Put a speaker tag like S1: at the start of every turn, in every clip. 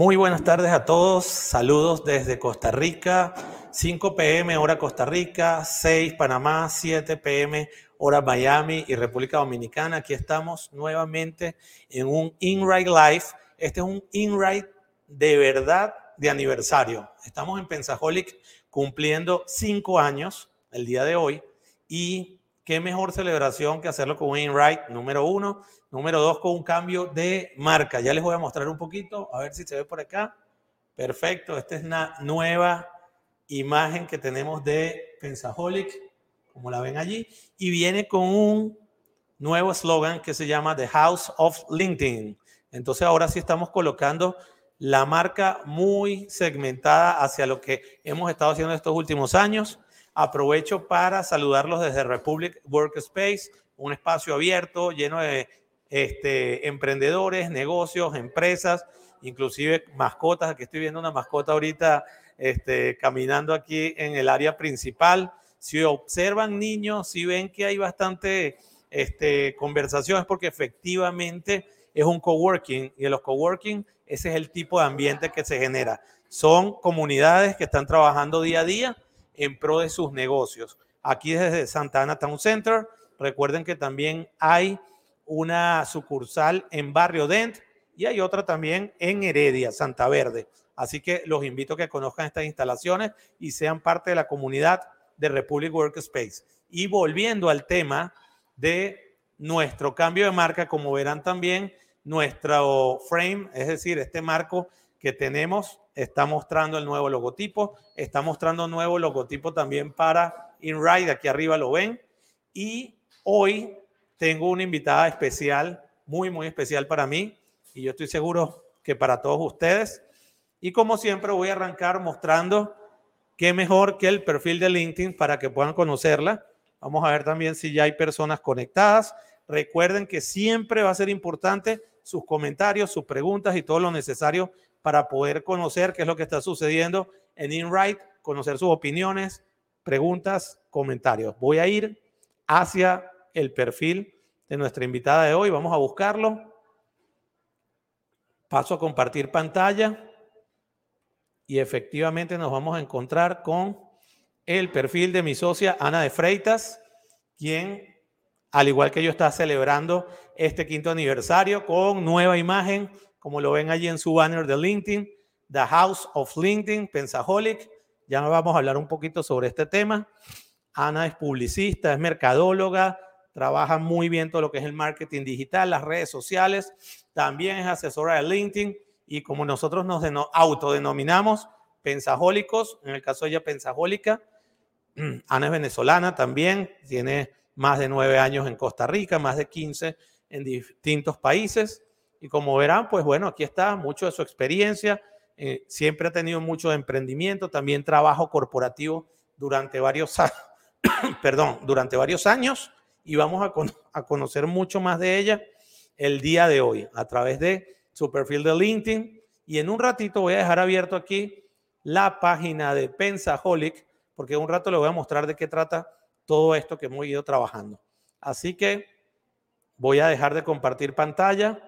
S1: Muy buenas tardes a todos. Saludos desde Costa Rica. 5 pm hora Costa Rica, 6 Panamá, 7 pm hora Miami y República Dominicana. Aquí estamos nuevamente en un InRide Live. Este es un InRide de verdad de aniversario. Estamos en Pensaholic cumpliendo 5 años el día de hoy y qué mejor celebración que hacerlo con un InRide número uno Número dos, con un cambio de marca. Ya les voy a mostrar un poquito, a ver si se ve por acá. Perfecto, esta es una nueva imagen que tenemos de Pensaholic, como la ven allí, y viene con un nuevo eslogan que se llama The House of LinkedIn. Entonces ahora sí estamos colocando la marca muy segmentada hacia lo que hemos estado haciendo estos últimos años. Aprovecho para saludarlos desde Republic Workspace, un espacio abierto lleno de este, emprendedores, negocios, empresas, inclusive mascotas. Aquí estoy viendo una mascota ahorita este, caminando aquí en el área principal. Si observan niños, si ven que hay bastante este, conversaciones, porque efectivamente es un coworking y en los coworking ese es el tipo de ambiente que se genera. Son comunidades que están trabajando día a día en pro de sus negocios. Aquí desde Santa Ana Town Center, recuerden que también hay una sucursal en Barrio Dent y hay otra también en Heredia, Santa Verde. Así que los invito a que conozcan estas instalaciones y sean parte de la comunidad de Republic Workspace. Y volviendo al tema de nuestro cambio de marca, como verán también, nuestro frame, es decir, este marco que tenemos, está mostrando el nuevo logotipo, está mostrando un nuevo logotipo también para InRide, aquí arriba lo ven. Y hoy tengo una invitada especial, muy, muy especial para mí y yo estoy seguro que para todos ustedes. Y como siempre voy a arrancar mostrando qué mejor que el perfil de LinkedIn para que puedan conocerla. Vamos a ver también si ya hay personas conectadas. Recuerden que siempre va a ser importante sus comentarios, sus preguntas y todo lo necesario para poder conocer qué es lo que está sucediendo en InRight, conocer sus opiniones, preguntas, comentarios. Voy a ir hacia el perfil de nuestra invitada de hoy. Vamos a buscarlo. Paso a compartir pantalla y efectivamente nos vamos a encontrar con el perfil de mi socia Ana de Freitas, quien, al igual que yo, está celebrando este quinto aniversario con nueva imagen, como lo ven allí en su banner de LinkedIn, The House of LinkedIn, Pensaholic. Ya vamos a hablar un poquito sobre este tema. Ana es publicista, es mercadóloga, trabaja muy bien todo lo que es el marketing digital, las redes sociales, también es asesora de LinkedIn y como nosotros nos autodenominamos pensajólicos, en el caso de ella pensajólica, Ana es venezolana también, tiene más de nueve años en Costa Rica, más de 15 en distintos países y como verán, pues bueno, aquí está mucho de su experiencia, eh, siempre ha tenido mucho emprendimiento, también trabajo corporativo durante varios perdón, durante varios años y vamos a, conocer mucho más de ella el día de hoy a través de su perfil de LinkedIn. Y en un ratito voy a dejar abierto aquí la página de Pensaholic, porque un rato le voy a mostrar de qué trata todo esto que hemos ido trabajando. Así que voy a dejar de compartir pantalla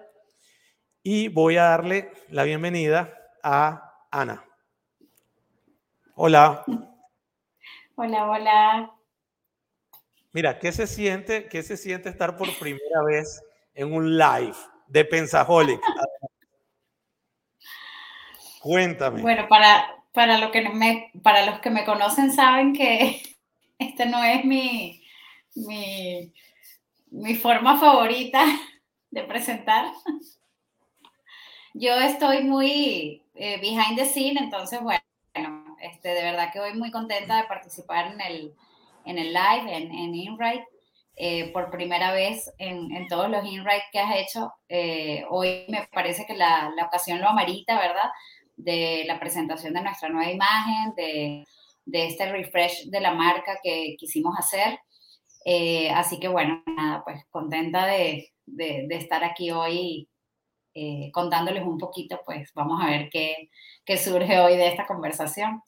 S1: y voy a darle la bienvenida a Ana. Hola.
S2: Hola, hola.
S1: Mira, ¿qué se siente, qué se siente estar por primera vez en un live de Pensaholic? Cuéntame.
S2: Bueno, para, para, que me, para los que me conocen saben que esta no es mi, mi, mi forma favorita de presentar. Yo estoy muy eh, behind the scene, entonces, bueno, este, de verdad que voy muy contenta de participar en el, en el live, en, en InRight, eh, por primera vez en, en todos los InRight que has hecho. Eh, hoy me parece que la, la, ocasión lo amerita, ¿verdad? De la presentación de nuestra nueva imagen, de, de este refresh de la marca que quisimos hacer. Eh, así que bueno, nada, pues contenta de, de, de estar aquí hoy contándoles un poquito, pues vamos a ver qué, qué surge hoy de esta conversación.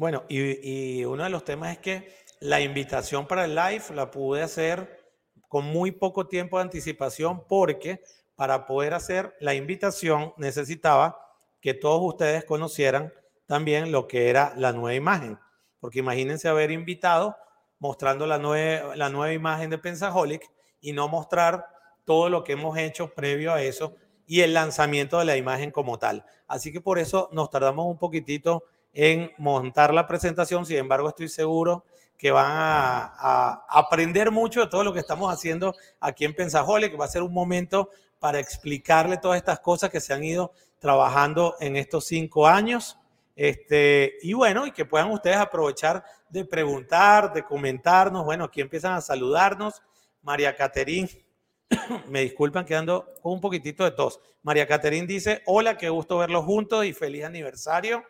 S1: Bueno, y, uno de los temas es que la invitación para el live la pude hacer con muy poco tiempo de anticipación porque para poder hacer la invitación necesitaba que todos ustedes conocieran también lo que era la nueva imagen. Porque imagínense haber invitado mostrando la, la nueva imagen de Pensaholic y no mostrar todo lo que hemos hecho previo a eso y el lanzamiento de la imagen como tal. Así que por eso nos tardamos un poquitito en montar la presentación. Sin embargo, estoy seguro que van a, aprender mucho de todo lo que estamos haciendo aquí en Pensaholic. Va a ser un momento para explicarle todas estas cosas que se han ido trabajando en estos cinco años. Este, y bueno, y que puedan ustedes aprovechar de preguntar, de comentarnos. Bueno, aquí empiezan a saludarnos. María Caterín, me disculpan quedando un poquitito de tos. María Caterín dice, hola, qué gusto verlos juntos y feliz aniversario.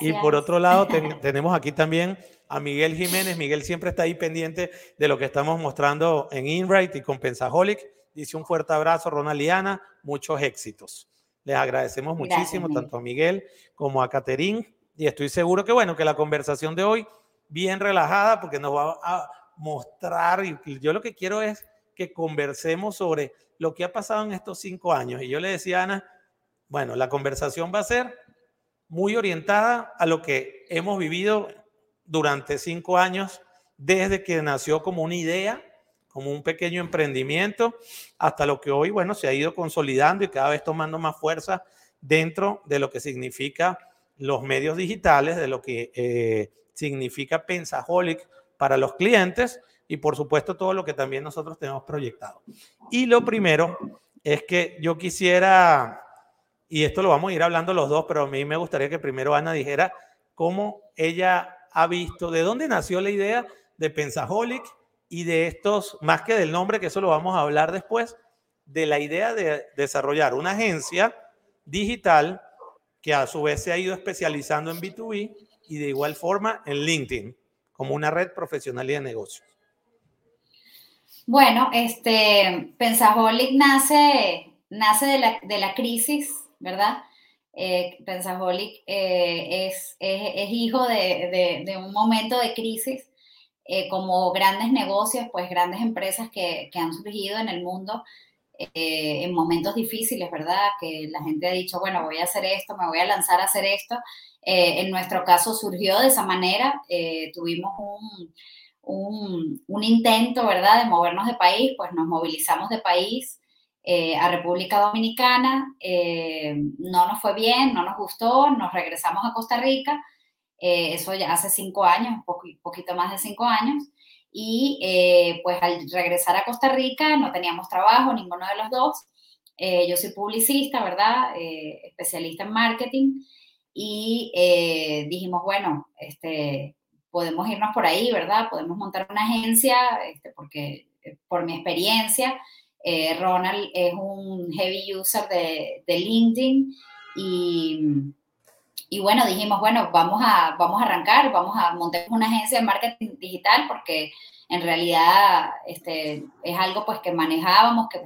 S1: Y por otro lado, tenemos aquí también a Miguel Jiménez. Miguel siempre está ahí pendiente de lo que estamos mostrando en InRight y con Pensaholic. Dice un fuerte abrazo, Ronald muchos éxitos. Les agradecemos muchísimo tanto a Miguel como a Caterín y estoy seguro que bueno, que la conversación de hoy bien relajada porque nos va a mostrar y yo lo que quiero es que conversemos sobre lo que ha pasado en estos cinco años. Y yo le decía a Ana, bueno, la conversación va a ser muy orientada a lo que hemos vivido durante cinco años, desde que nació como una idea, como un pequeño emprendimiento, hasta lo que hoy, bueno, se ha ido consolidando y cada vez tomando más fuerza dentro de lo que significa los medios digitales, de lo que eh, significa Pensaholic para los clientes y por supuesto todo lo que también nosotros tenemos proyectado. Y lo primero es que yo quisiera, y esto lo vamos a ir hablando los dos, pero a mí me gustaría que primero Ana dijera cómo ella ha visto, de dónde nació la idea de Pensaholic y de estos, más que del nombre, que eso lo vamos a hablar después, de la idea de desarrollar una agencia digital que a su vez se ha ido especializando en B2B y de igual forma en LinkedIn como una red profesional y de negocios.
S2: Bueno, este, Pensaholic nace, nace de, la, de la crisis, ¿verdad? Eh, Pensaholic eh, es, es, hijo de, de, un momento de crisis, eh, como grandes negocios, pues grandes empresas que, que han surgido en el mundo eh, en momentos difíciles, ¿verdad? Que la gente ha dicho, bueno, voy a hacer esto, me voy a lanzar a hacer esto. En nuestro caso surgió de esa manera, tuvimos un, un, intento, ¿verdad?, de movernos de país, pues nos movilizamos de país a República Dominicana, no nos fue bien, no nos gustó, nos regresamos a Costa Rica, eso ya hace cinco años, un poquito más de cinco años, y eh, pues al regresar a Costa Rica no teníamos trabajo, ninguno de los dos. Eh, yo soy publicista, ¿verdad? Eh, especialista en marketing. Y dijimos, bueno, este, podemos irnos por ahí, ¿verdad? Podemos montar una agencia, este, porque por mi experiencia, Ronald es un heavy user de, de LinkedIn y, y, bueno, dijimos, bueno, vamos a, vamos a arrancar, vamos a montar una agencia de marketing digital porque en realidad este, es algo pues que manejábamos, que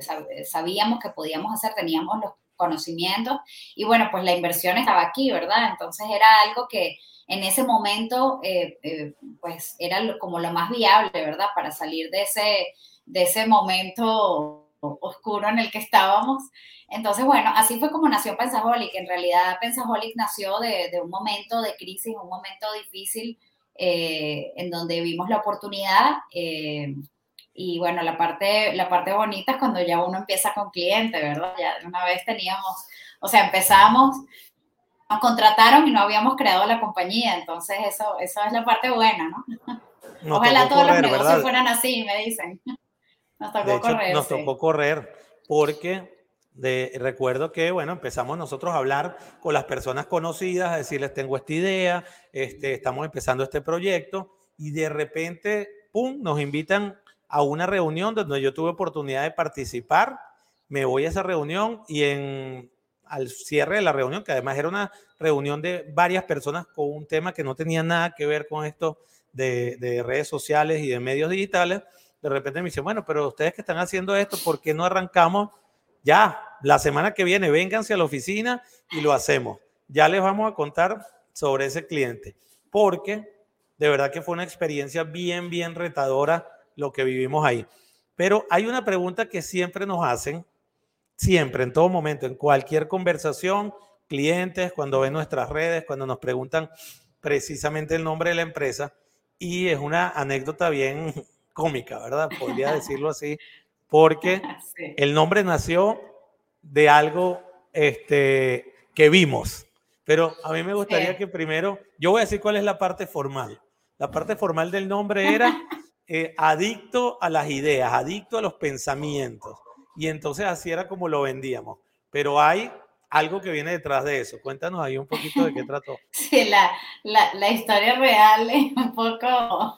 S2: sabíamos que podíamos hacer, teníamos los conocimientos y bueno, pues la inversión estaba aquí, ¿verdad? Entonces era algo que en ese momento eh, eh, pues era como lo más viable, ¿verdad? Para salir de ese, de ese momento oscuro en el que estábamos. Entonces, bueno, así fue como nació Pensaholic. En realidad, Pensaholic nació de, de un momento de crisis, un momento difícil eh, en donde vimos la oportunidad. Eh, y bueno, la parte, la parte bonita es cuando ya uno empieza con cliente, ¿verdad? Ya una vez teníamos, o sea, empezamos, nos contrataron y no habíamos creado la compañía, entonces eso, eso es la parte buena, ¿no? Ojalá todos los negocios fueran así, me dicen.
S1: Nos tocó correr. Nos tocó correr porque recuerdo que, bueno, empezamos nosotros a hablar con las personas conocidas, a decirles, tengo esta idea, este, estamos empezando este proyecto, y de repente, ¡pum!, nos invitan a una reunión donde yo tuve oportunidad de participar, me voy a esa reunión y en, al cierre de la reunión, que además era una reunión de varias personas con un tema que no tenía nada que ver con esto de, de redes sociales y de medios digitales, de repente me dicen, bueno, pero ustedes que están haciendo esto, ¿por qué no arrancamos ya la semana que viene vénganse a la oficina y lo hacemos. Ya les vamos a contar sobre ese cliente, porque de verdad que fue una experiencia bien, bien retadora lo que vivimos ahí. Pero hay una pregunta que siempre nos hacen siempre, en todo momento, en cualquier conversación, clientes, cuando ven nuestras redes, cuando nos preguntan precisamente el nombre de la empresa. Y es una anécdota bien cómica, ¿verdad? Podría decirlo así, porque el nombre nació de algo este, que vimos. Pero a mí me gustaría que primero, yo voy a decir cuál es la parte formal. La parte formal del nombre era eh, adicto a las ideas, adicto a los pensamientos. Y entonces así era como lo vendíamos. Pero hay algo que viene detrás de eso. Cuéntanos ahí un poquito de qué trató.
S2: Sí, la, la, la historia real es un poco,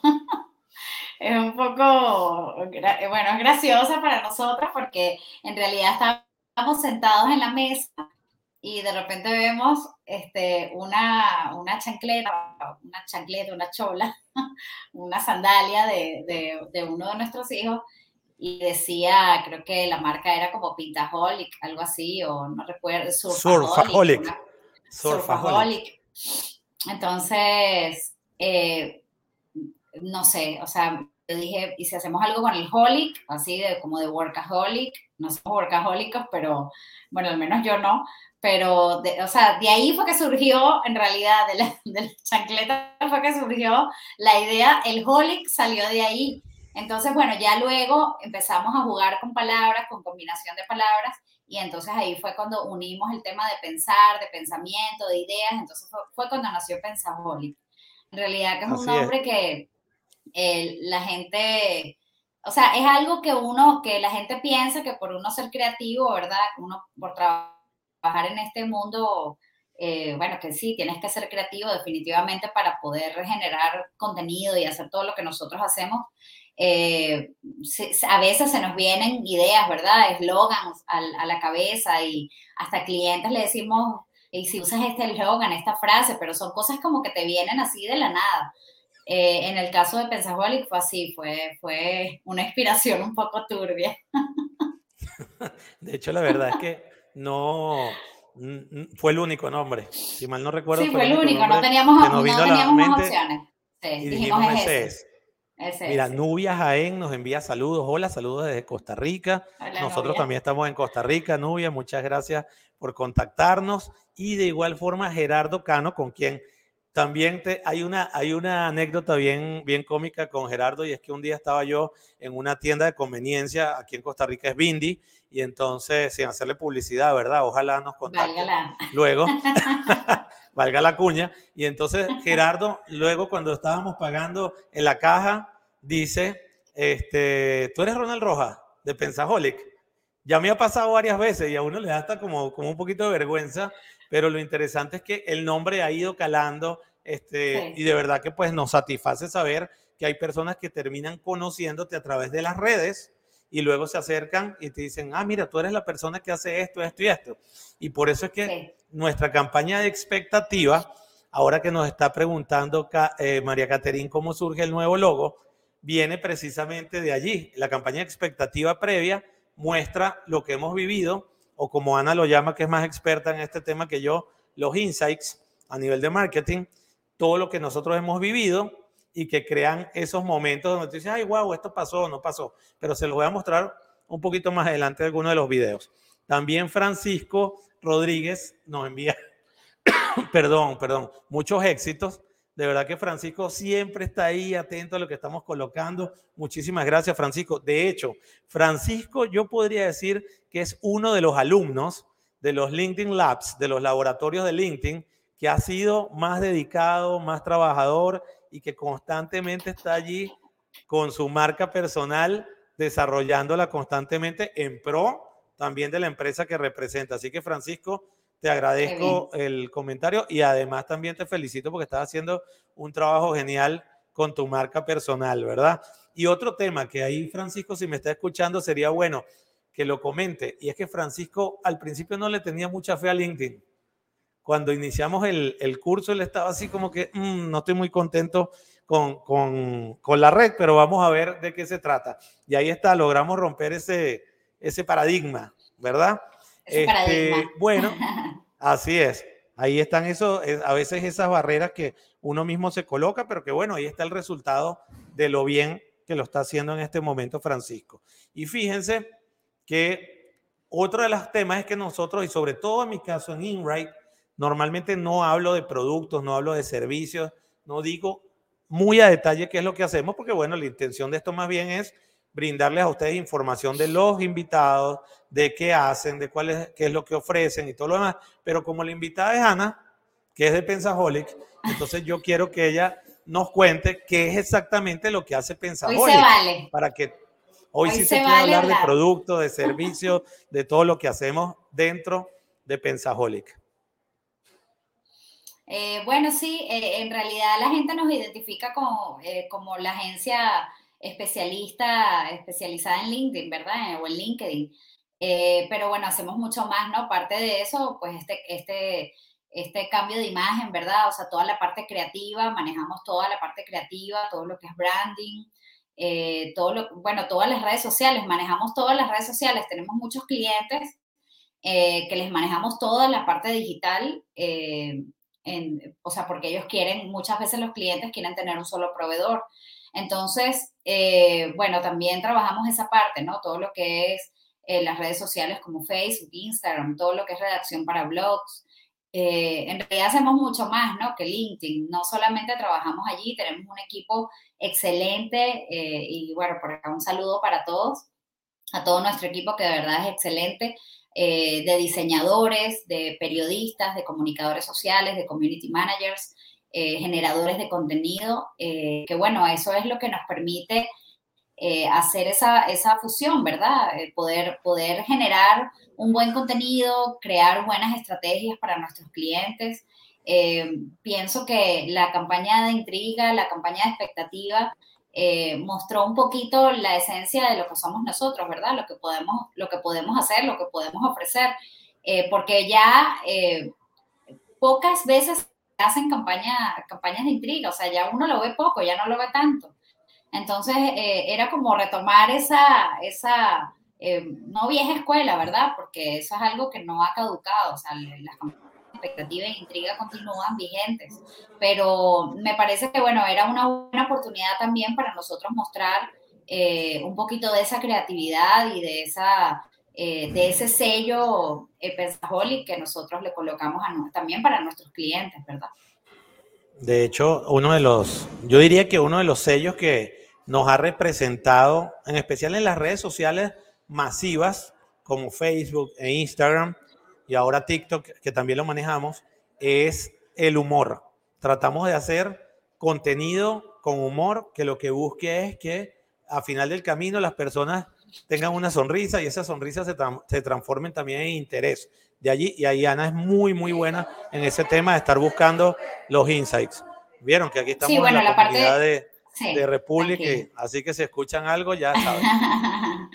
S2: es un poco, bueno, es graciosa para nosotros porque en realidad estábamos sentados en la mesa y de repente vemos este, una, una chancleta, una chancleta, una chola, una sandalia de, de, de uno de nuestros hijos y decía, creo que la marca era como Pintaholic, algo así, o no recuerdo, Surfaholic. Surfaholic. Entonces, eh, no sé, o sea, yo dije, ¿y si hacemos algo con el holic? Así de como de workaholic, no somos workahólicos, pero bueno, al menos yo no, pero, o sea, de ahí fue que surgió, en realidad, de la, de la chancleta fue que surgió la idea, el holic salió de ahí, entonces, bueno, ya luego empezamos a jugar con palabras, con combinación de palabras, y entonces ahí fue cuando unimos el tema de pensar, de pensamiento, de ideas, entonces fue, cuando nació Pensaholic. En realidad que es un nombre que la gente, o sea, es algo que uno, que la gente piensa que por uno ser creativo, ¿verdad? Uno por trabajar en este mundo, eh, bueno, que sí, tienes que ser creativo definitivamente para poder generar contenido y hacer todo lo que nosotros hacemos eh, a veces se nos vienen ideas, ¿verdad? Eslogans a, la cabeza y hasta clientes le decimos, y si usas este eslogan, esta frase, pero son cosas como que te vienen así de la nada. Eh, en el caso de Pensaholic fue así, fue, fue una inspiración un poco turbia.
S1: De hecho, la verdad es que no fue el único nombre. Si mal no recuerdo.
S2: Sí, fue, el único, no teníamos, no teníamos más opciones. Sí,
S1: y dijimos, ese es. Mira, Nubia Jaén nos envía saludos. Hola, saludos desde Costa Rica. Nosotros también estamos en Costa Rica, Nubia. Muchas gracias por contactarnos. Y de igual forma, Gerardo Cano, con quien también te, hay, una, hay una anécdota bien, bien cómica con Gerardo, y es que un día estaba yo en una tienda de conveniencia, aquí en Costa Rica es Bindi, y entonces, sin hacerle publicidad, ¿verdad? Ojalá nos contacte luego. valga la cuña. Y entonces Gerardo, luego cuando estábamos pagando en la caja, dice, este, tú eres Ronald Rojas de Pensaholic. Ya me ha pasado varias veces y a uno le da hasta como, como un poquito de vergüenza, pero lo interesante es que el nombre ha ido calando este, y de verdad que pues nos satisface saber que hay personas que terminan conociéndote a través de las redes y luego se acercan y te dicen, ah, mira, tú eres la persona que hace esto, esto y esto. Y por eso es que nuestra campaña de expectativa, ahora que nos está preguntando eh, María Caterín cómo surge el nuevo logo, viene precisamente de allí. La campaña de expectativa previa muestra lo que hemos vivido, o como Ana lo llama, que es más experta en este tema que yo, los insights a nivel de marketing, todo lo que nosotros hemos vivido y que crean esos momentos donde tú dices, ay, wow, esto pasó, no pasó, pero se los voy a mostrar un poquito más adelante en alguno de los videos. También Francisco Rodríguez nos envía, perdón, perdón, muchos éxitos. De verdad que Francisco siempre está ahí atento a lo que estamos colocando. Muchísimas gracias, Francisco. De hecho, Francisco, yo podría decir que es uno de los alumnos de los LinkedIn Labs, de los laboratorios de LinkedIn, que ha sido más dedicado, más trabajador y que constantemente está allí con su marca personal, desarrollándola constantemente en pro también de la empresa que representa. Así que Francisco, te agradezco el comentario y además también te felicito porque estás haciendo un trabajo genial con tu marca personal, ¿verdad? Y otro tema que ahí Francisco, si me está escuchando, sería bueno que lo comente. Y es que Francisco al principio no le tenía mucha fe a LinkedIn. Cuando iniciamos el, el curso, él estaba así como que mm, no estoy muy contento con, con, con la red, pero vamos a ver de qué se trata. Y ahí está, logramos romper ese, ese paradigma, ¿verdad?
S2: Este,
S1: bueno, así es. Ahí están esos, a veces esas barreras que uno mismo se coloca, pero que bueno, ahí está el resultado de lo bien que lo está haciendo en este momento Francisco. Y fíjense que otro de los temas es que nosotros, y sobre todo en mi caso en InRight, normalmente no hablo de productos, no hablo de servicios, no digo muy a detalle qué es lo que hacemos, porque bueno, la intención de esto más bien es brindarles a ustedes información de los invitados, de qué hacen, de cuál es, qué es lo que ofrecen y todo lo demás. Pero como la invitada es Ana, que es de Pensaholic, entonces yo quiero que ella nos cuente qué es exactamente lo que hace Pensaholic. Hoy se vale. Para que hoy, sí se, pueda hablar, de productos, de servicios, de todo lo que hacemos dentro de Pensaholic.
S2: Eh, bueno, sí, eh, en realidad la gente nos identifica como, eh, como la agencia especialista, especializada en LinkedIn, ¿verdad? O en LinkedIn. pero bueno, hacemos mucho más, ¿no? Parte de eso, pues este, este, este cambio de imagen, ¿verdad? O sea, toda la parte creativa, manejamos toda la parte creativa, todo lo que es branding, todo lo, bueno, todas las redes sociales, manejamos todas las redes sociales, tenemos muchos clientes que les manejamos toda la parte digital o sea, porque ellos quieren, muchas veces los clientes quieren tener un solo proveedor. Entonces, eh, bueno, también trabajamos esa parte, ¿no? Todo lo que es eh, las redes sociales como Facebook, Instagram, todo lo que es redacción para blogs. Eh, en realidad hacemos mucho más, ¿no? Que LinkedIn. No solamente trabajamos allí, tenemos un equipo excelente y bueno, por acá un saludo para todos, a todo nuestro equipo que de verdad es excelente. De diseñadores, de periodistas, de comunicadores sociales, de community managers, eh, generadores de contenido, eh, que bueno, eso es lo que nos permite hacer esa, esa, fusión, ¿verdad? poder, poder generar un buen contenido, crear buenas estrategias para nuestros clientes. pienso que la campaña de intriga, la campaña de expectativa, eh, mostró un poquito la esencia de lo que somos nosotros, ¿verdad? Lo que podemos, lo que podemos hacer, lo que podemos ofrecer, eh, porque ya eh, pocas veces hacen campaña, campañas de intriga, o sea, ya uno lo ve poco, ya no lo ve tanto. Entonces, era como retomar esa, esa no vieja escuela, ¿verdad? Porque eso es algo que no ha caducado, o sea, las campañas expectativa e intriga continúan vigentes. Pero me parece que, bueno, era una buena oportunidad también para nosotros mostrar eh, un poquito de esa creatividad y de, esa, eh, de ese sello eh, que nosotros le colocamos también para nuestros clientes, ¿verdad?
S1: De hecho, uno de los, yo diría que uno de los sellos que nos ha representado, en especial en las redes sociales masivas como Facebook e Instagram, y ahora TikTok, que también lo manejamos, es el humor. Tratamos de hacer contenido con humor que lo que busque es que a final del camino las personas tengan una sonrisa y esa sonrisa se, se transforme también en interés. De allí, y ahí Ana es muy, muy buena en ese tema de estar buscando los insights. Vieron que aquí estamos en la, comunidad de, de República, así que si escuchan algo ya saben.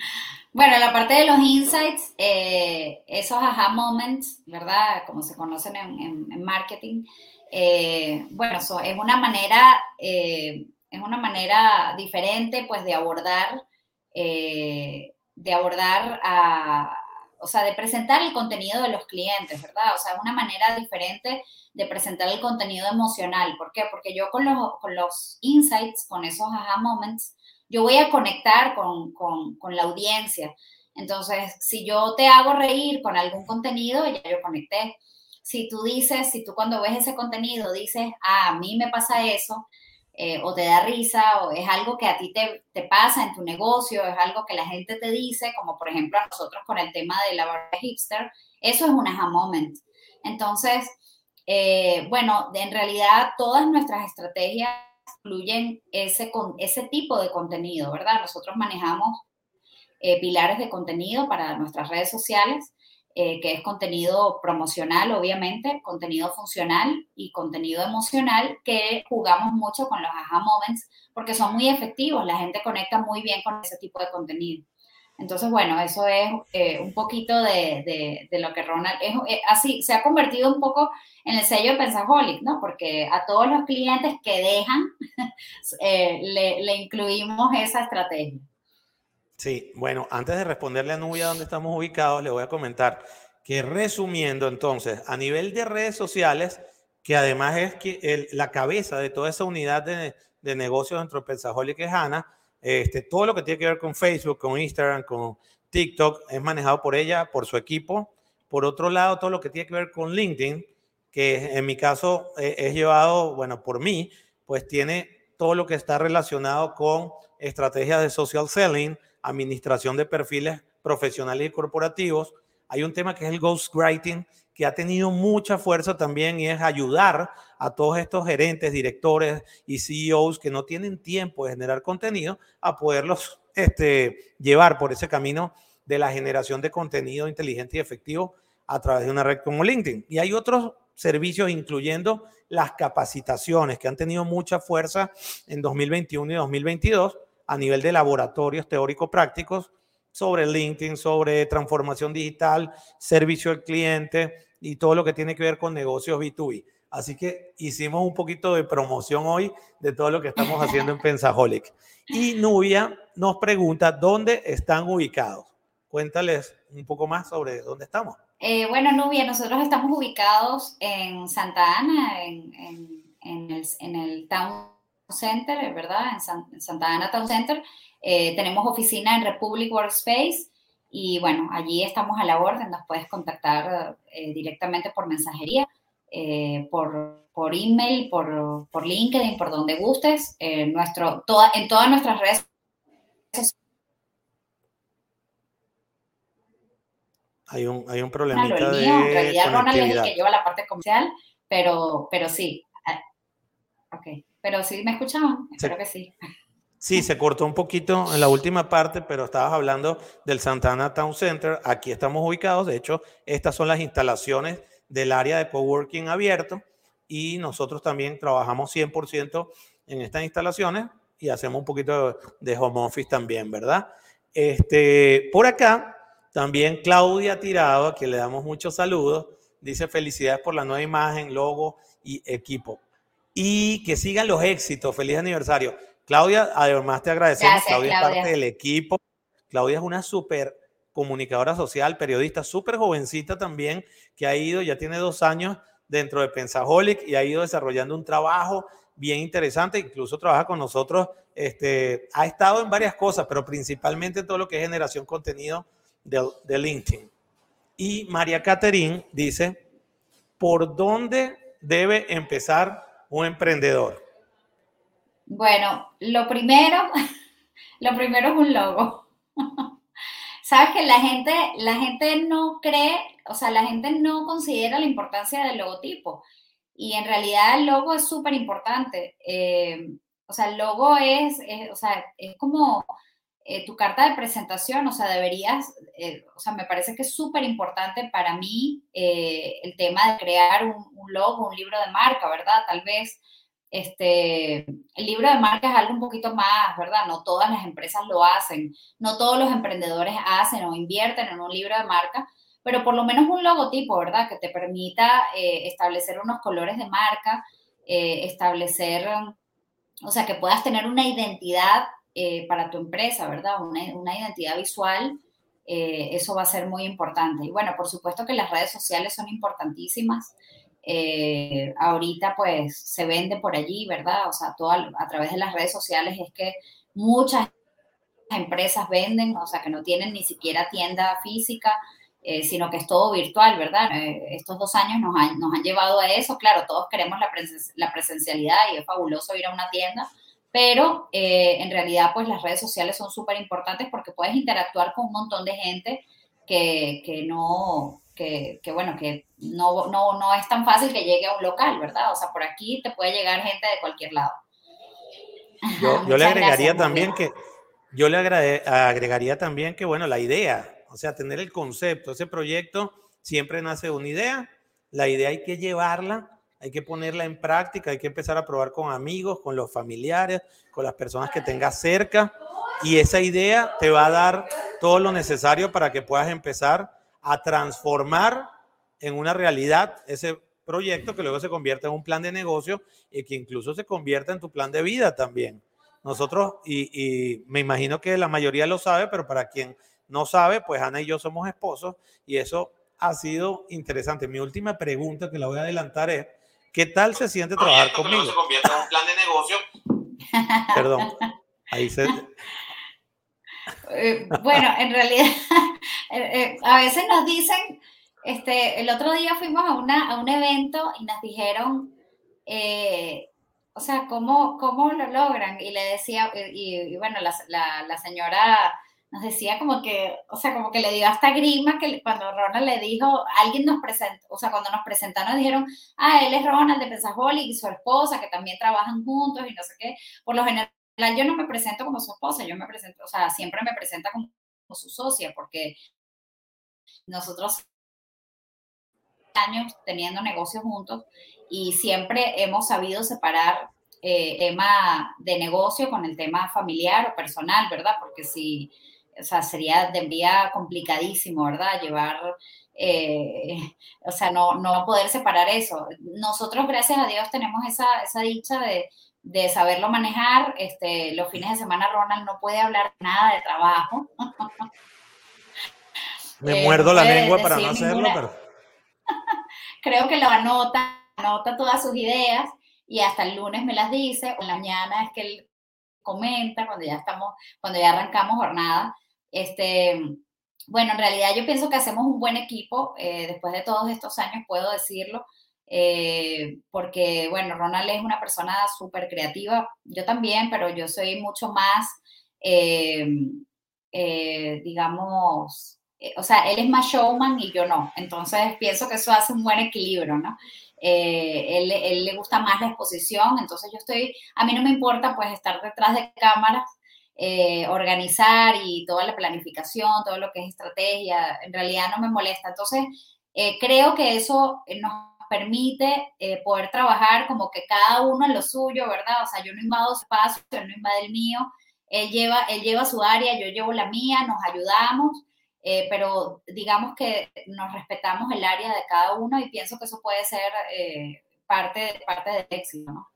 S2: Bueno, la parte de los insights, eh, esos aha moments, ¿verdad? Como se conocen en, marketing, eh, bueno, es una manera, eh, es una manera diferente, pues, de abordar, de abordar a, o sea, de presentar el contenido de los clientes, ¿verdad? O sea, una manera diferente de presentar el contenido emocional. ¿Por qué? Porque yo con los, con los insights, con esos aha moments, yo voy a conectar con, la audiencia. Entonces, si yo te hago reír con algún contenido, ya yo conecté. Si tú dices, si tú cuando ves ese contenido dices, ah, a mí me pasa eso, eh, o te da risa, o es algo que a ti te, te, pasa en tu negocio, es algo que la gente te dice, como por ejemplo a nosotros con el tema de la barra hipster, eso es un aha moment. Entonces, eh, bueno, en realidad todas nuestras estrategias incluyen ese, ese tipo de contenido, ¿verdad? Nosotros manejamos eh, pilares de contenido para nuestras redes sociales, eh, que es contenido promocional, obviamente, contenido funcional y contenido emocional, que jugamos mucho con los aha moments porque son muy efectivos, la gente conecta muy bien con ese tipo de contenido. Entonces, bueno, eso es eh, un poquito de, lo que Ronald es, eh, así, se ha convertido un poco en el sello de Pensaholic, ¿no? Porque a todos los clientes que dejan, eh, le, incluimos esa estrategia.
S1: Sí, bueno, antes de responderle a Nubia dónde estamos ubicados, le voy a comentar que resumiendo entonces, a nivel de redes sociales, que además es la cabeza de toda esa unidad de, negocios dentro de Pensaholic es Ana, este, todo lo que tiene que ver con Facebook, con Instagram, con TikTok es manejado por ella, por su equipo. Por otro lado, todo lo que tiene que ver con LinkedIn, que en mi caso eh, es llevado, bueno, por mí, pues tiene todo lo que está relacionado con estrategias de social selling, administración de perfiles profesionales y corporativos. Hay un tema que es el ghostwriting, que ha tenido mucha fuerza también y es ayudar a todos estos gerentes, directores y CEOs que no tienen tiempo de generar contenido a poderlos este, llevar por ese camino de la generación de contenido inteligente y efectivo a través de una red como LinkedIn. Y hay otros servicios, incluyendo las capacitaciones, que han tenido mucha fuerza en 2021 y 2022 a nivel de laboratorios teórico-prácticos sobre LinkedIn, sobre transformación digital, servicio al cliente y todo lo que tiene que ver con negocios B2B. Así que hicimos un poquito de promoción hoy de todo lo que estamos haciendo en Pensaholic. Y Nubia nos pregunta dónde están ubicados. Cuéntales un poco más sobre dónde estamos.
S2: Eh, bueno, Nubia, nosotros estamos ubicados en Santa Ana, en, el, Town Center, ¿verdad? En, Santa Ana Town Center. Eh, tenemos oficina en Republic Workspace y bueno, allí estamos a la orden. Nos puedes contactar eh, directamente por mensajería, por, por, email, por, por, LinkedIn, por donde gustes. nuestro, toda, en todas nuestras redes
S1: Hay un, hay un problemita de En
S2: realidad Ronald es el que lleva la parte comercial, pero, pero sí. Ok, pero sí me escuchaban, espero que sí.
S1: Sí, se cortó un poquito en la última parte, pero estabas hablando del Santana Town Center. Aquí estamos ubicados. De hecho, estas son las instalaciones del área de coworking abierto y nosotros también trabajamos 100% en estas instalaciones y hacemos un poquito de home office también, ¿verdad? Este, por acá también Claudia Tirado, a quien le damos muchos saludos, dice felicidades por la nueva imagen, logo y equipo. Y que sigan los éxitos. Feliz aniversario. Claudia, además te agradecemos. Claudia, es parte del equipo. Claudia es una súper comunicadora social, periodista, súper jovencita también, que ha ido, ya tiene dos años dentro de Pensaholic y ha ido desarrollando un trabajo bien interesante, incluso trabaja con nosotros, este, ha estado en varias cosas, pero principalmente todo lo que es generación contenido de, LinkedIn. Y María Caterín dice, ¿por dónde debe empezar un emprendedor?
S2: Bueno, lo primero, lo primero es un logo. Sabes que la gente, la gente no cree, o sea, la gente no considera la importancia del logotipo. Y en realidad el logo es súper importante. Eh, o sea, el logo es, o sea, es como eh, tu carta de presentación, o sea, deberías, eh, o sea, me parece que es súper importante para mí eh, el tema de crear un, logo, un libro de marca, ¿verdad? Tal vez este, el libro de marca es algo un poquito más, ¿verdad? No todas las empresas lo hacen, no todos los emprendedores hacen o invierten en un libro de marca, pero por lo menos un logotipo, ¿verdad? Que te permita establecer unos colores de marca, establecer, o sea, que puedas tener una identidad eh, para tu empresa, ¿verdad? Una, identidad visual, eh, eso va a ser muy importante. Y bueno, por supuesto que las redes sociales son importantísimas. Eh, ahorita pues se vende por allí, ¿verdad? O sea, todo a través de las redes sociales es que muchas empresas venden, o sea, que no tienen ni siquiera tienda física, sino que es todo virtual, ¿verdad? estos dos años nos han, nos han, llevado a eso. Claro, todos queremos la, la presencialidad y es fabuloso ir a una tienda, pero eh, en realidad pues las redes sociales son súper importantes porque puedes interactuar con un montón de gente que, que no, que, que, bueno, que no, no, no es tan fácil que llegue a un local, ¿verdad? O sea, por aquí te puede llegar gente de cualquier lado.
S1: Yo, yo le agregaría también que, yo le agregaría también que, bueno, la idea, o sea, tener el concepto, ese proyecto siempre nace de una idea, la idea hay que llevarla hay que ponerla en práctica, hay que empezar a probar con amigos, con los familiares, con las personas que tengas cerca y esa idea te va a dar todo lo necesario para que puedas empezar a transformar en una realidad ese proyecto que luego se convierta en un plan de negocio y que incluso se convierta en tu plan de vida también. Nosotros, y, y me imagino que la mayoría lo sabe, pero para quien no sabe, pues Ana y yo somos esposos y eso ha sido interesante. Mi última pregunta que la voy a adelantar es, ¿Qué tal se siente trabajar conmigo? se convierte en un plan de negocio. Perdón, ahí se...
S2: Eh, bueno, en realidad, a veces nos dicen, este, el otro día fuimos a, una, a un evento y nos dijeron, eh, o sea, ¿cómo, ¿cómo lo logran? Y le decía, y, bueno, la, la, señora nos decía como que, o sea, como que le dio hasta grima que cuando Ronald le dijo, alguien nos presentó, o sea, cuando nos presentaron dijeron, ah, él es Ronald de Pensaholic y su esposa, que también trabajan juntos y no sé qué. Por lo general, yo no me presento como su esposa, yo me presento, o sea, siempre me presenta como su socia, porque nosotros años teniendo negocios juntos y siempre hemos sabido separar eh, tema de negocio con el tema familiar o personal, ¿verdad? Porque si, o sea, sería de envía complicadísimo, ¿verdad? Llevar, eh, o sea, no, no poder separar eso. Nosotros, gracias a Dios, tenemos esa, esa dicha de, de saberlo manejar. Este, los fines de semana Ronald no puede hablar nada de trabajo.
S1: Me muerdo la lengua para no hacerlo, pero
S2: creo que lo anota, anota todas sus ideas y hasta el lunes me las dice, o en la mañana es que él comenta cuando ya estamos, cuando ya arrancamos jornada. Este, bueno, en realidad yo pienso que hacemos un buen equipo, eh, después de todos estos años puedo decirlo, eh, porque, bueno, Ronald es una persona súper creativa, yo también, pero yo soy mucho más, eh, digamos, eh, o sea, él es más showman y yo no. Entonces pienso que eso hace un buen equilibrio, ¿no? Él, él, le gusta más la exposición, entonces yo estoy, a mí no me importa pues estar detrás de cámaras, eh, organizar y toda la planificación, todo lo que es estrategia, en realidad no me molesta. Entonces, creo que eso nos permite poder trabajar como que cada uno en lo suyo, ¿verdad? O sea, yo no invado su espacio, él no invade el mío, él lleva, él lleva su área, yo llevo la mía, nos ayudamos eh, pero digamos que nos respetamos el área de cada uno y pienso que eso puede ser eh, parte, parte del éxito, ¿no?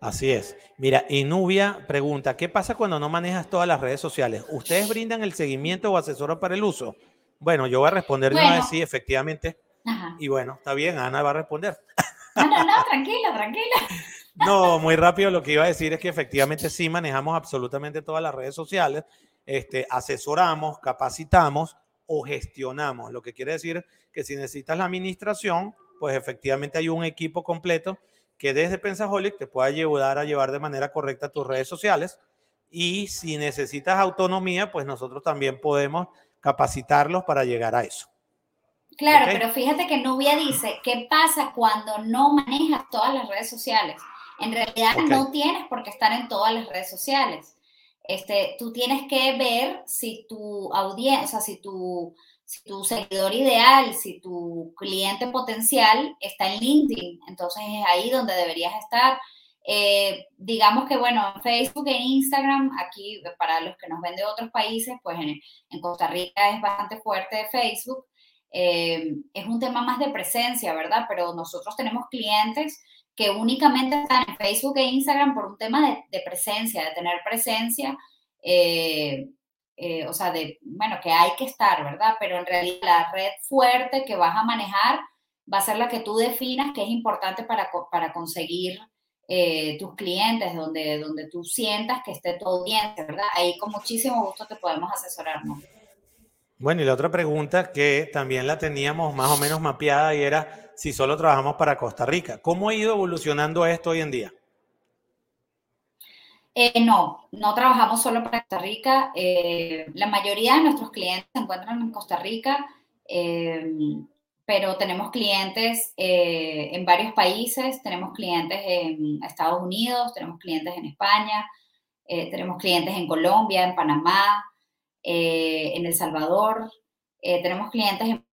S1: Así es. Mira, y Nubia pregunta, ¿qué pasa cuando no manejas todas las redes sociales? ¿Ustedes brindan el seguimiento o asesoran para el uso? Bueno, yo voy a responder de una vez sí, efectivamente. Y bueno, está bien, Ana va a responder.
S2: No, no, no, tranquila, tranquila.
S1: No, muy rápido lo que iba a decir es que efectivamente sí manejamos absolutamente todas las redes sociales este, asesoramos, capacitamos o gestionamos. Lo que quiere decir que si necesitas la administración, pues efectivamente hay un equipo completo que desde Pensaholic te pueda ayudar a llevar de manera correcta tus redes sociales. Y si necesitas autonomía, pues nosotros también podemos capacitarlos para llegar a eso.
S2: Claro, pero fíjate que Nubia dice, ¿qué pasa cuando no manejas todas las redes sociales? En realidad no tienes por qué estar en todas las redes sociales este, tú tienes que ver si tu audiencia, si tu, si tu seguidor ideal, si tu cliente potencial está en LinkedIn. Entonces es ahí donde deberías estar. Eh, digamos que, bueno, Facebook e Instagram, aquí para los que nos ven de otros países, pues en, Costa Rica es bastante fuerte Facebook. Eh, es un tema más de presencia, ¿verdad? Pero nosotros tenemos clientes que únicamente están en Facebook e Instagram por un tema de, presencia, de tener presencia, eh, eh, o sea, de, bueno, que hay que estar, ¿verdad? Pero en realidad la red fuerte que vas a manejar va a ser la que tú definas que es importante para, para conseguir eh, tus clientes, donde, donde tú sientas que esté todo bien, ¿verdad? Ahí con muchísimo gusto te podemos asesorar, ¿no?
S1: Bueno, y la otra pregunta que también la teníamos más o menos mapeada y era si solo trabajamos para Costa Rica. ¿Cómo ha ido evolucionando esto hoy en día?
S2: Eh, no, no trabajamos solo para Costa Rica. Eh, la mayoría de nuestros clientes se encuentran en Costa Rica, eh, pero tenemos clientes en varios países. Tenemos clientes en Estados Unidos, tenemos clientes en España, tenemos clientes en Colombia, en Panamá, en El Salvador. tenemos clientes en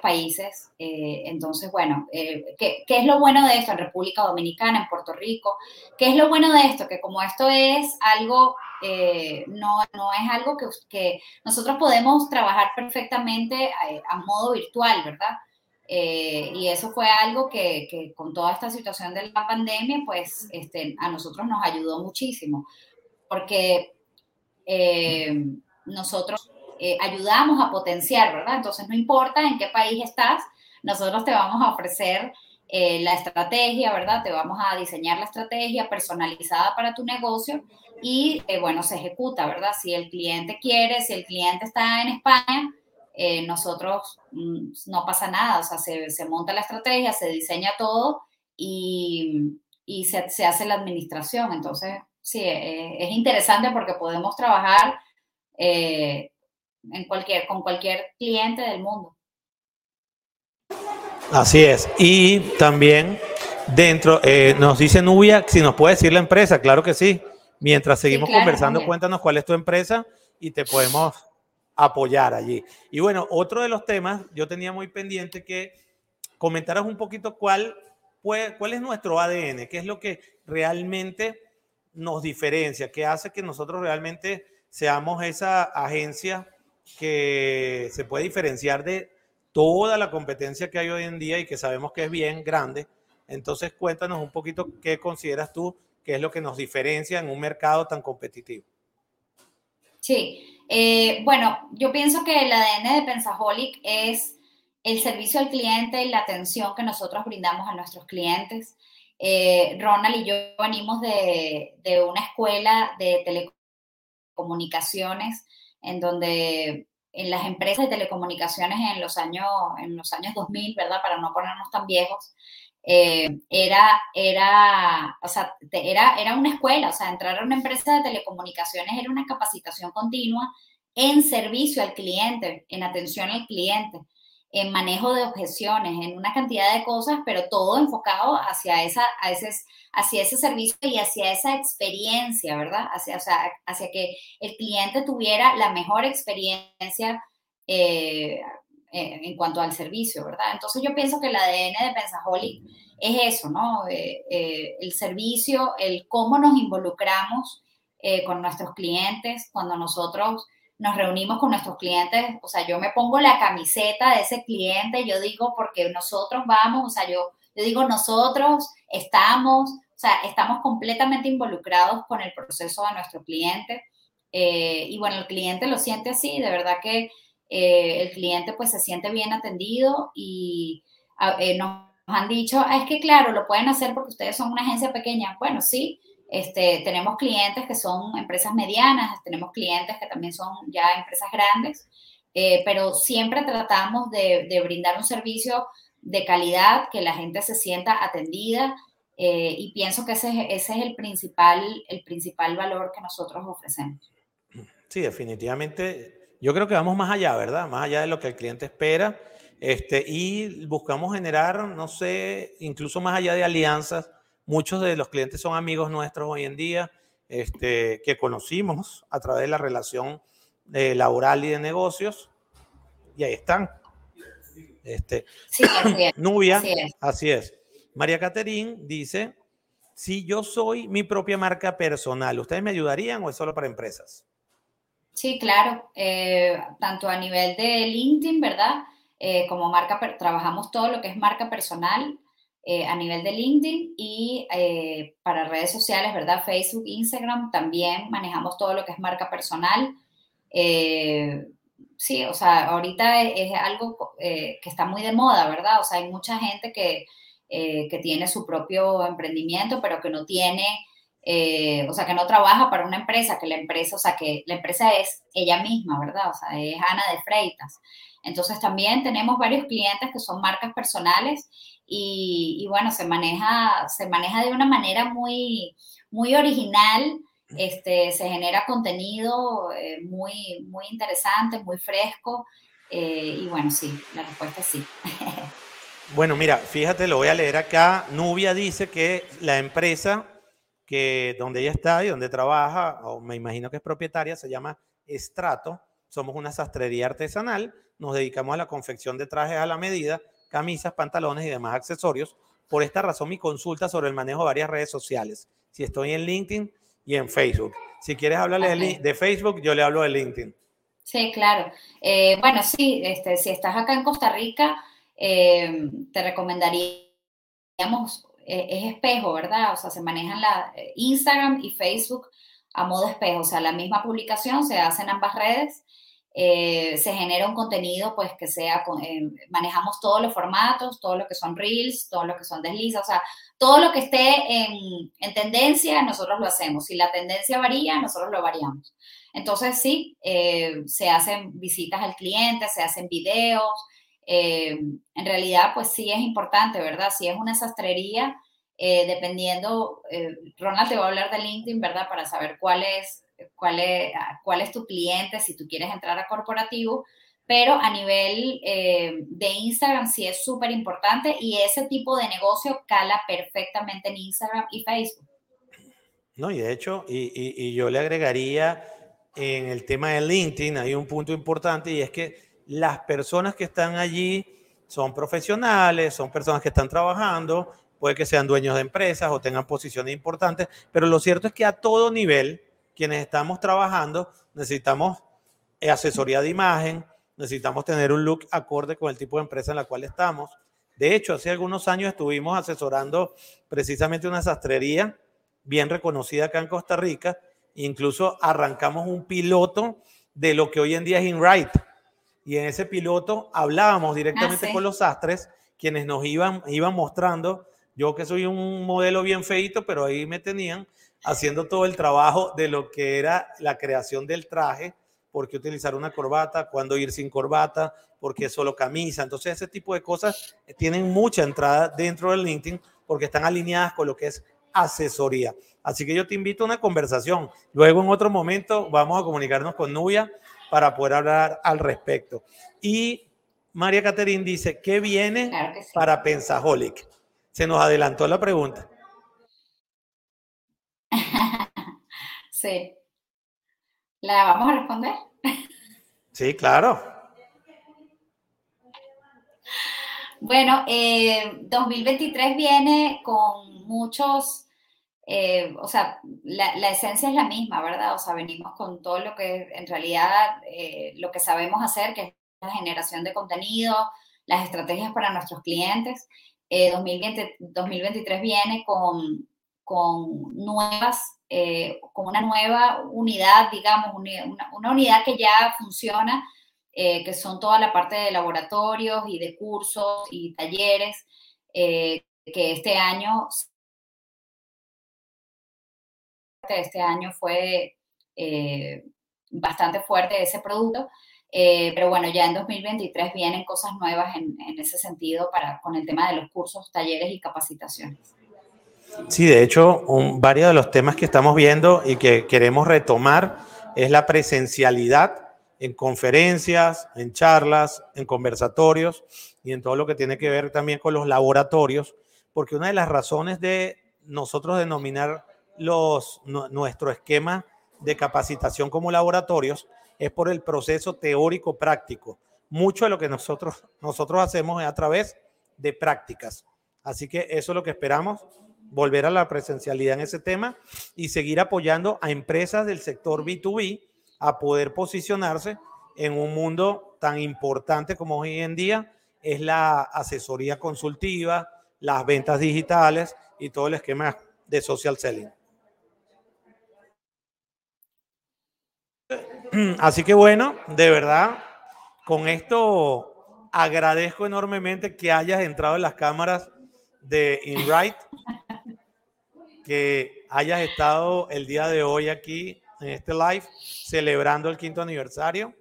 S2: países. Eh, entonces, bueno, eh, ¿qué, es lo bueno de esto en República Dominicana, en Puerto Rico? ¿Qué es lo bueno de esto? Que como esto es algo, eh, no, no es algo que, nosotros podemos trabajar perfectamente a, modo virtual, ¿verdad? y eso fue algo que, que, con toda esta situación de la pandemia, pues este, a nosotros nos ayudó muchísimo, porque nosotros eh, ayudamos a potenciar, ¿verdad? Entonces, no importa en qué país estás, nosotros te vamos a ofrecer eh, la estrategia, ¿verdad? Te vamos a diseñar la estrategia personalizada para tu negocio y, eh, bueno, se ejecuta, ¿verdad? Si el cliente quiere, si el cliente está en España, eh, nosotros mm, no pasa nada, o sea, se, se, monta la estrategia, se diseña todo y, y se, se, hace la administración. Entonces, sí, es interesante porque podemos trabajar en cualquier, con cualquier cliente del mundo.
S1: Así es. Y también dentro, eh, nos dice Nubia, si nos puede decir la empresa, claro que sí. Mientras seguimos conversando, cuéntanos cuál es tu empresa y te podemos apoyar allí. Y bueno, otro de los temas, yo tenía muy pendiente que comentaras un poquito cuál, cuál es nuestro ADN, qué es lo que realmente nos diferencia, qué hace que nosotros realmente seamos esa agencia que se puede diferenciar de toda la competencia que hay hoy en día y que sabemos que es bien grande. Entonces, cuéntanos un poquito qué consideras tú que es lo que nos diferencia en un mercado tan competitivo.
S2: Sí, eh, bueno, yo pienso que el ADN de Pensaholic es el servicio al cliente y la atención que nosotros brindamos a nuestros clientes. Eh, Ronald y yo venimos de, de una escuela de telecomunicaciones en donde en las empresas de telecomunicaciones en los años, en los años 2000, ¿verdad? Para no ponernos tan viejos, eh, era, era, o sea, era, era una escuela, o sea, entrar a una empresa de telecomunicaciones era una capacitación continua en servicio al cliente, en atención al cliente en manejo de objeciones, en una cantidad de cosas, pero todo enfocado hacia, esa, ese, hacia ese servicio y hacia esa experiencia, ¿verdad? Hacia, hacia que el cliente tuviera la mejor experiencia eh, en cuanto al servicio, ¿verdad? Entonces yo pienso que el ADN de Pensaholic es eso, ¿no? Eh, eh, el servicio, el cómo nos involucramos con nuestros clientes cuando nosotros nos reunimos con nuestros clientes, o sea, yo me pongo la camiseta de ese cliente, yo digo, porque nosotros vamos, o sea, yo, yo digo, nosotros estamos, o sea, estamos completamente involucrados con el proceso de nuestro cliente. Eh, y bueno, el cliente lo siente así, de verdad que eh, el cliente pues se siente bien atendido y eh, nos han dicho, ah, es que claro, lo pueden hacer porque ustedes son una agencia pequeña. Bueno, sí, este, tenemos clientes que son empresas medianas, tenemos clientes que también son ya empresas grandes, eh, pero siempre tratamos de, brindar un servicio de calidad, que la gente se sienta atendida eh, y pienso que ese, ese, es el principal, el principal valor que nosotros ofrecemos.
S1: Sí, definitivamente. Yo creo que vamos más allá, ¿verdad? Más allá de lo que el cliente espera. Este, y buscamos generar, no sé, incluso más allá de alianzas, Muchos de los clientes son amigos nuestros hoy en día, este, que conocimos a través de la relación eh, laboral y de negocios, y ahí están. Este, sí, Nubia, así es. María Caterín dice, si yo soy mi propia marca personal, ¿ustedes me ayudarían o es solo para empresas?
S2: Sí, claro, eh, tanto a nivel de LinkedIn, ¿verdad? Eh, como marca, trabajamos todo lo que es marca personal, eh, a nivel de LinkedIn y eh, para redes sociales, ¿verdad? Facebook, Instagram, también manejamos todo lo que es marca personal. Eh, sí, o sea, ahorita es, algo que está muy de moda, ¿verdad? O sea, hay mucha gente que, que tiene su propio emprendimiento, pero que no tiene, o sea, que no trabaja para una empresa, que la empresa, o sea, que la empresa es ella misma, ¿verdad? O sea, es Ana de Freitas. Entonces también tenemos varios clientes que son marcas personales y, bueno, se maneja, se maneja de una manera muy, muy original. Este, se genera contenido eh, muy, muy interesante, muy fresco. Eh, y bueno, sí, la respuesta es sí.
S1: Bueno, mira, fíjate, lo voy a leer acá. Nubia dice que la empresa que donde ella está y donde trabaja, o me imagino que es propietaria, se llama Estrato. Somos una sastrería artesanal, nos dedicamos a la confección de trajes a la medida camisas, pantalones y demás accesorios. Por esta razón, mi consulta sobre el manejo de varias redes sociales. Si estoy en LinkedIn y en Facebook. Si quieres hablarle de, Facebook, yo le hablo de LinkedIn.
S2: Sí, claro. Eh, bueno, sí, este, si estás acá en Costa Rica, eh, te recomendaríamos, eh, es espejo, ¿verdad? O sea, se manejan la Instagram y Facebook a modo espejo, o sea, la misma publicación se hace en ambas redes eh, se genera un contenido pues que sea, eh, manejamos todos los formatos, todo lo que son reels, todo lo que son deslizas, o sea, todo lo que esté en, en tendencia, nosotros lo hacemos. Si la tendencia varía, nosotros lo variamos. Entonces, sí, eh, se hacen visitas al cliente, se hacen videos. en realidad, pues sí es importante, ¿verdad? Si es una sastrería, dependiendo, Ronald te va a hablar de LinkedIn, ¿verdad? Para saber cuál es cuál es, cuál es tu cliente, si tú quieres entrar a corporativo, pero a nivel eh, de Instagram sí es súper importante y ese tipo de negocio cala perfectamente en Instagram y Facebook.
S1: No, y de hecho, y, y, yo le agregaría en el tema de LinkedIn, hay un punto importante y es que las personas que están allí son profesionales, son personas que están trabajando, puede que sean dueños de empresas o tengan posiciones importantes, pero lo cierto es que a todo nivel, quienes estamos trabajando necesitamos eh, asesoría de imagen, necesitamos tener un look acorde con el tipo de empresa en la cual estamos. De hecho, hace algunos años estuvimos asesorando precisamente una sastrería bien reconocida acá en Costa Rica. Incluso arrancamos un piloto de lo que hoy en día es InRight. Y en ese piloto hablábamos directamente ah, con los sastres, quienes nos iban, iban mostrando, yo que soy un modelo bien feito, pero ahí me tenían, haciendo todo el trabajo de lo que era la creación del traje, por qué utilizar una corbata, cuándo ir sin corbata, por qué solo camisa. Entonces, ese tipo de cosas tienen mucha entrada dentro del LinkedIn porque están alineadas con lo que es asesoría. Así que yo te invito a una conversación. Luego, en otro momento, vamos a comunicarnos con Nubia para poder hablar al respecto. Y María Caterín dice, ¿qué viene para Pensaholic? Se nos adelantó la pregunta.
S2: Sí. ¿La vamos a responder?
S1: Sí, claro.
S2: Bueno, 2023 eh, viene con muchos, eh, o sea, la, esencia es la misma, ¿verdad? O sea, venimos con todo lo que en realidad eh, lo que sabemos hacer, que es la generación de contenido, las estrategias para nuestros clientes. 2020, 2023 viene con, con nuevas eh, con una nueva unidad, digamos, una, unidad que ya funciona, eh, que son toda la parte de laboratorios y de cursos y talleres, eh, que este año, este año fue bastante fuerte ese producto. pero bueno, ya en 2023 vienen cosas nuevas en, en ese sentido para, con el tema de los cursos, talleres y capacitaciones.
S1: Sí, de hecho, varios de los temas que estamos viendo y que queremos retomar es la presencialidad en conferencias, en charlas, en conversatorios y en todo lo que tiene que ver también con los laboratorios, porque una de las razones de nosotros denominar nuestro esquema de capacitación como laboratorios es por el proceso teórico práctico. Mucho de lo que nosotros, nosotros hacemos es a través de prácticas. Así que eso es lo que esperamos volver a la presencialidad en ese tema y seguir apoyando a empresas del sector B2B a poder posicionarse en un mundo tan importante como hoy en día es la asesoría consultiva, las ventas digitales y todo el esquema de social selling. Así que bueno, de verdad, con esto agradezco enormemente que hayas entrado en las cámaras de InRight que hayas estado el día de hoy aquí en este live celebrando el quinto aniversario.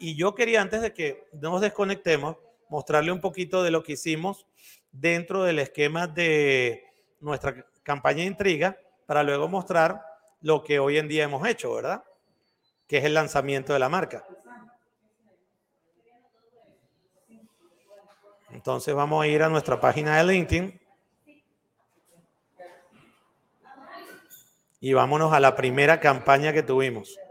S1: Y yo quería, antes de que nos desconectemos, mostrarle un poquito de lo que hicimos dentro del esquema de nuestra campaña intriga para luego mostrar lo que hoy en día hemos hecho, ¿verdad? Que es el lanzamiento de la marca. Entonces vamos a ir a nuestra página de LinkedIn y vámonos a la primera campaña que tuvimos.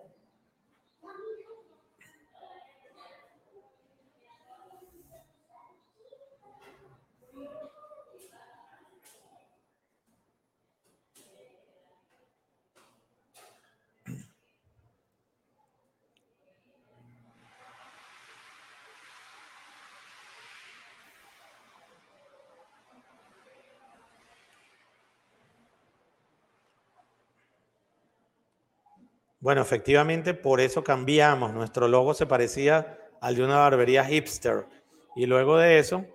S1: Bueno, efectivamente, por eso cambiamos. Nuestro logo se parecía al de una barbería hipster. Y luego de eso,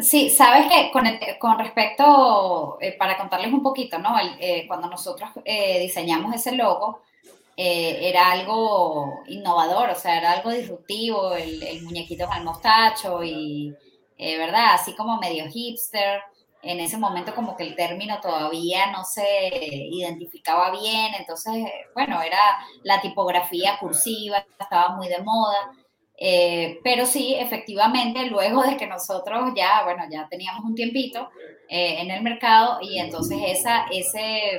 S2: Sí, sabes que con, respecto, eh, para contarles un poquito, ¿no? Eh, cuando nosotros eh, diseñamos ese logo, era algo innovador, o sea, era algo disruptivo, el, el muñequito al mostacho y, ¿verdad? Así como medio hipster. En ese momento como que el término todavía no se identificaba bien, entonces, bueno, era la tipografía cursiva, estaba muy de moda. Eh, pero sí, efectivamente, luego de que nosotros ya, bueno, ya teníamos un tiempito eh, en el mercado y entonces esa, ese,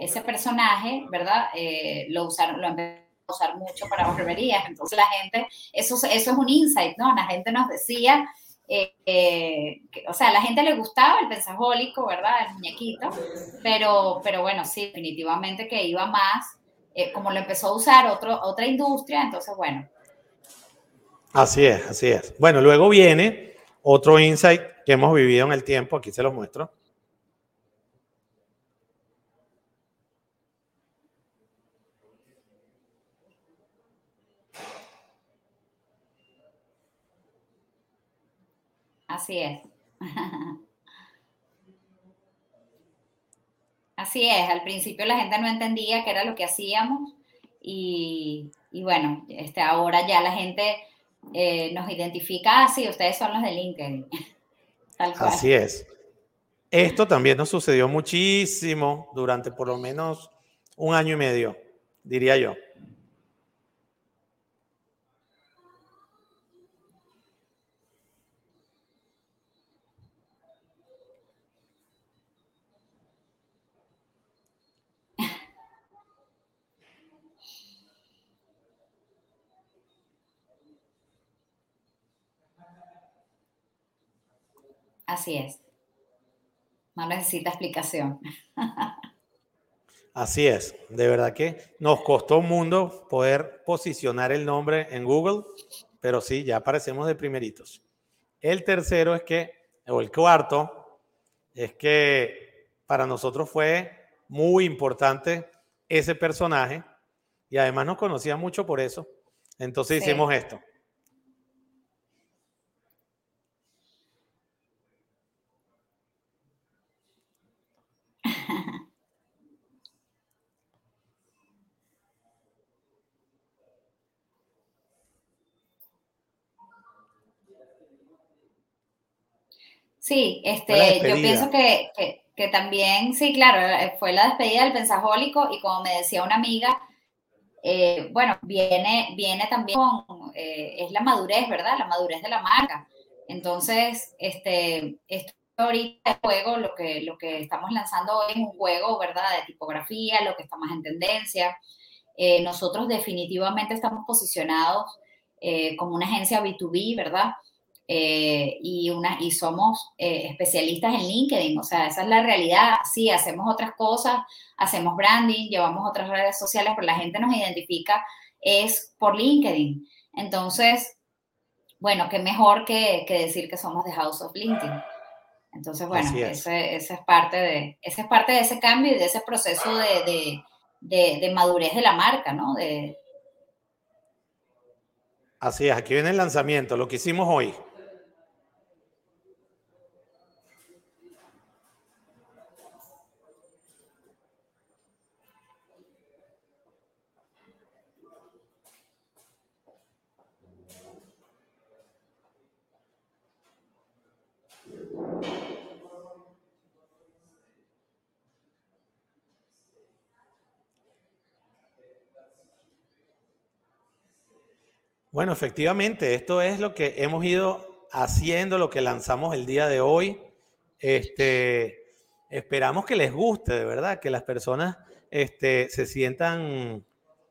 S2: ese personaje, ¿verdad? Eh, lo usaron, lo empezaron a usar mucho para barberías. Entonces la gente, eso, eso es un insight, ¿no? La gente nos decía, o sea, a la gente le gustaba el pensajólico, ¿verdad? El muñequito, pero, pero bueno, sí, definitivamente que iba más, como lo empezó a usar otro, otra industria, entonces bueno
S1: Así es, así es. Bueno, luego viene otro insight que hemos vivido en el tiempo, aquí se los muestro.
S2: Así es. Así es, al principio la gente no entendía qué era lo que hacíamos y, y bueno, este, ahora ya la gente eh, nos identifica así, ah, ustedes son los de LinkedIn.
S1: Así es. Esto también nos sucedió muchísimo durante por lo menos un año y medio, diría yo.
S2: Así es. No necesita explicación.
S1: Así es, de verdad que nos costó un mundo poder posicionar el nombre en Google, pero sí, ya aparecemos de primeritos. El tercero es que, o el cuarto, es que para nosotros fue muy importante ese personaje y además nos conocía mucho por eso. Entonces hicimos esto.
S2: Sí, este, yo pienso que, también, sí, claro, eh, fue la despedida del pensajólico y como me decía una amiga, eh, bueno, viene, viene también con, eh, es la madurez, ¿verdad? La madurez de la marca. Entonces, este, esto ahorita el juego, lo que, lo que estamos lanzando hoy es un juego, ¿verdad? De tipografía, lo que está más en tendencia. nosotros definitivamente estamos posicionados como una agencia B2B, ¿verdad? Eh, y, una, y somos eh, especialistas en LinkedIn, o sea, esa es la realidad. Sí, hacemos otras cosas, hacemos branding, llevamos otras redes sociales, pero la gente nos identifica es por LinkedIn. Entonces, bueno, qué mejor que, que decir que somos de House of LinkedIn. Entonces, bueno, ese, es parte de, ese es parte de ese cambio y de ese proceso de, de, de, de madurez de la marca, ¿no? De,
S1: Así es, aquí viene el lanzamiento, lo que hicimos hoy. Bueno, efectivamente, esto es lo que hemos ido haciendo, lo que lanzamos el día de hoy. Este, esperamos que les guste, de verdad, que las personas este, se, sientan,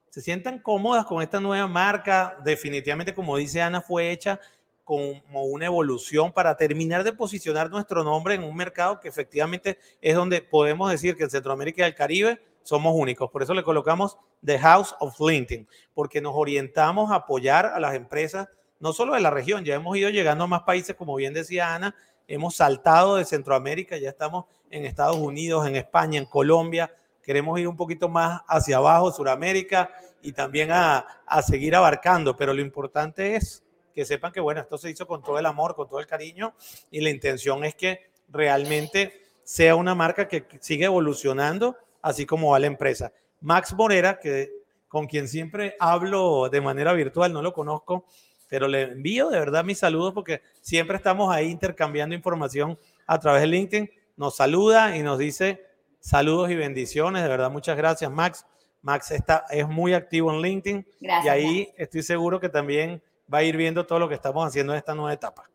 S1: se sientan cómodas con esta nueva marca. Definitivamente, como dice Ana, fue hecha como una evolución para terminar de posicionar nuestro nombre en un mercado que efectivamente es donde podemos decir que en Centroamérica y el Caribe somos únicos. Por eso le colocamos The House of LinkedIn, porque nos orientamos a apoyar a las empresas, no solo de la región, ya hemos ido llegando a más países, como bien decía Ana, hemos saltado de Centroamérica, ya estamos en Estados Unidos, en España, en Colombia. Queremos ir un poquito más hacia abajo, Sudamérica, y también a, a seguir abarcando, pero lo importante es que sepan que, bueno, esto se hizo con todo el amor, con todo el cariño, y la intención es que realmente sea una marca que siga evolucionando, así como va la empresa. Max Morera, que con quien siempre hablo de manera virtual, no lo conozco, pero le envío de verdad mis saludos porque siempre estamos ahí intercambiando información a través de LinkedIn. Nos saluda y nos dice saludos y bendiciones. De verdad, muchas gracias, Max. Max está, es muy activo en LinkedIn y ahí estoy seguro que también va a ir viendo todo lo que estamos haciendo en esta nueva etapa.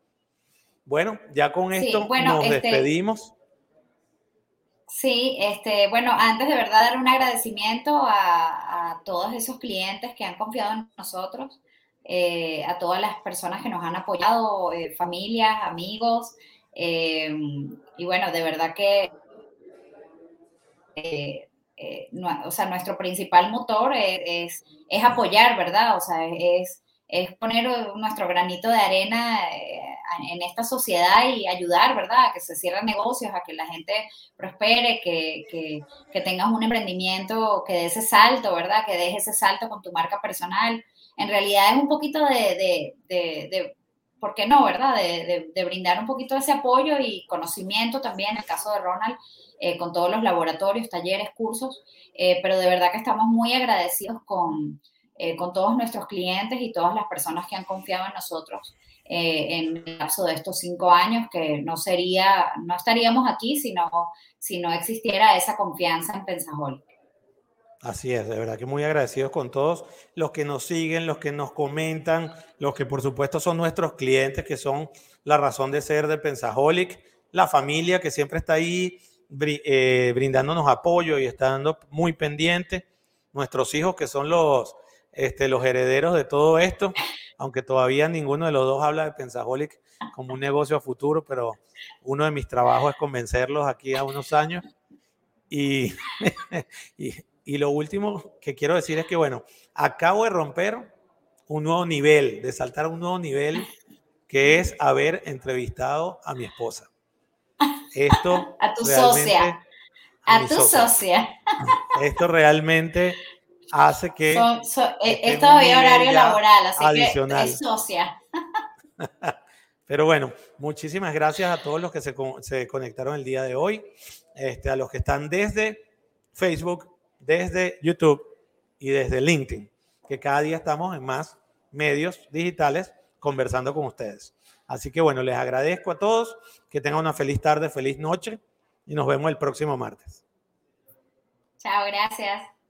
S1: Bueno, ya con esto nos este despedimos.
S2: Sí, este, bueno, antes de verdad dar un agradecimiento a, todos esos clientes que han confiado en nosotros, eh, a todas las personas que nos han apoyado, eh, familias, amigos, eh, y bueno, de verdad que, o sea, nuestro principal motor es, es, apoyar, ¿verdad? O sea, es, es poner nuestro granito de arena en esta sociedad y ayudar, ¿verdad? A que se cierren negocios, a que la gente prospere, que, que, tengas un emprendimiento que dé ese salto, ¿verdad? Que deje ese salto con tu marca personal. En realidad es un poquito de, de, de, ¿por qué no, verdad? De, brindar un poquito de ese apoyo y conocimiento también, en el caso de Ronald, eh, con todos los laboratorios, talleres, cursos, eh, pero de verdad que estamos muy agradecidos con, eh, con todos nuestros clientes y todas las personas que han confiado en nosotros eh, en el caso de estos cinco años, que no sería, no estaríamos aquí si no, si no existiera esa confianza en Pensaholic.
S1: Así es, de verdad que muy agradecidos con todos los que nos siguen, los que nos comentan, los que por supuesto son nuestros clientes, que son la razón de ser de Pensaholic, la familia que siempre está ahí eh, brindándonos apoyo y estando muy pendiente, nuestros hijos que son los, este, los herederos de todo esto, aunque todavía ninguno de los dos habla de Pensaholic como un negocio a futuro, pero uno de mis trabajos es convencerlos aquí a unos años. Y, y, lo último que quiero decir es que, bueno, acabo de romper un nuevo nivel, de saltar a un nuevo nivel, que es haber entrevistado a mi esposa.
S2: Esto a tu socia. A, tu socia.
S1: Esto realmente hace que...
S2: Esto es horario laboral, así adicional. que es socia.
S1: Pero bueno, muchísimas gracias a todos los que se, se, conectaron el día de hoy, este, a los que están desde Facebook, desde YouTube y desde LinkedIn, que cada día estamos en más medios digitales conversando con ustedes. Así que bueno, les agradezco a todos, que tengan una feliz tarde, feliz noche y nos vemos el próximo martes.
S2: Chao, gracias.